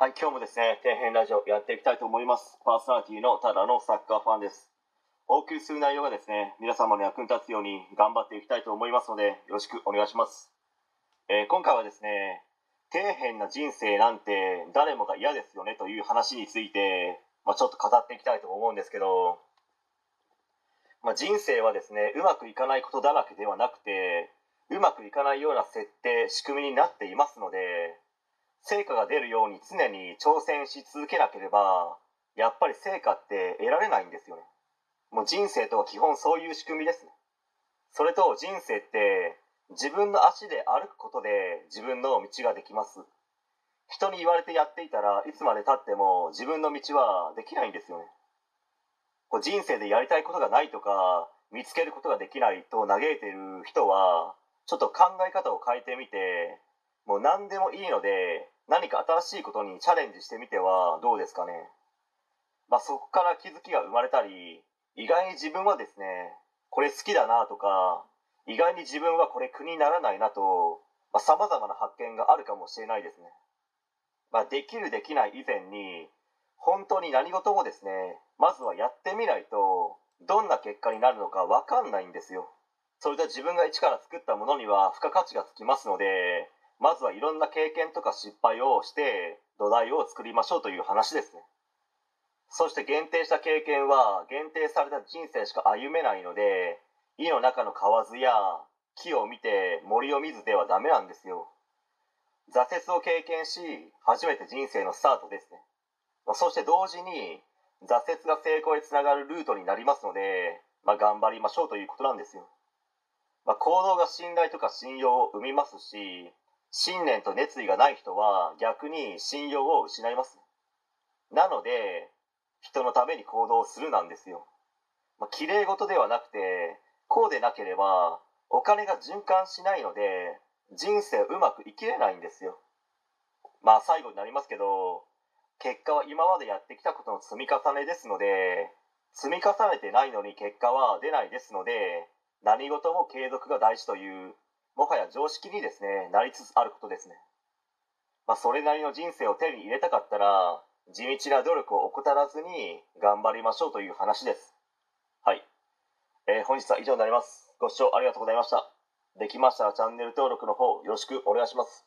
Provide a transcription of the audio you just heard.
はい、今日もですね、底辺ラジオやっていきたいと思います。パーソナリティのただのサッカーファンです。お送りする内容がですね、皆様の役に立つように頑張っていきたいと思いますので、よろしくお願いします。えー今回はですね、底辺な人生なんて誰もが嫌ですよねという話について、まあ、ちょっと語っていきたいと思うんですけど、まあ、人生はですね、うまくいかないことだらけではなくて、うまくいかないような設定、仕組みになっていますので、成果が出るように常に挑戦し続けなければやっぱり成果って得られないんですよね。もう人生とは基本そういう仕組みですね。それと人生って自分の足で歩くことで自分の道ができます。人に言われてやっていたらいつまでたっても自分の道はできないんですよね。こう人生でやりたいことがないとか見つけることができないと嘆いている人はちょっと考え方を変えてみてもう何でもいいので何か新しいことにチャレンジしてみてはどうですかね。まあ、そこから気づきが生まれたり意外に自分はですねこれ好きだなとか意外に自分はこれ苦にならないなとさまざ、まな発見があるかもしれないですね。まあ、できるできない以前に本当に何事もですねまずはやってみないとどんな結果になるのか分かんないんですよ。それで自分が一から作ったものには付加価値がつきますのでまずはいろんな経験とか失敗をして土台を作りましょうという話ですね。そして限定した経験は限定された人生しか歩めないので井の中の蛙や木を見て森を見ずではダメなんですよ。挫折を経験し初めて人生のスタートですね。そして同時に挫折が成功へつながるルートになりますので、まあ、頑張りましょうということなんですよ、まあ、行動が信頼とか信用を生みますし信念と熱意がない人は逆に信用を失いますなので人のために行動するなんですよ。まあ、綺麗事ではなくてこうでなければお金が循環しないので人生うまく生きれないんですよ。まあ最後になりますけど結果は今までやってきたことの積み重ねですので積み重ねてないのに結果は出ないですので何事も継続が大事というもはや常識にですねなりつつあることですね、まあ、それなりの人生を手に入れたかったら地道な努力を怠らずに頑張りましょうという話です。はい、えー本日は以上になります。ご視聴ありがとうございました。できましたらチャンネル登録の方よろしくお願いします。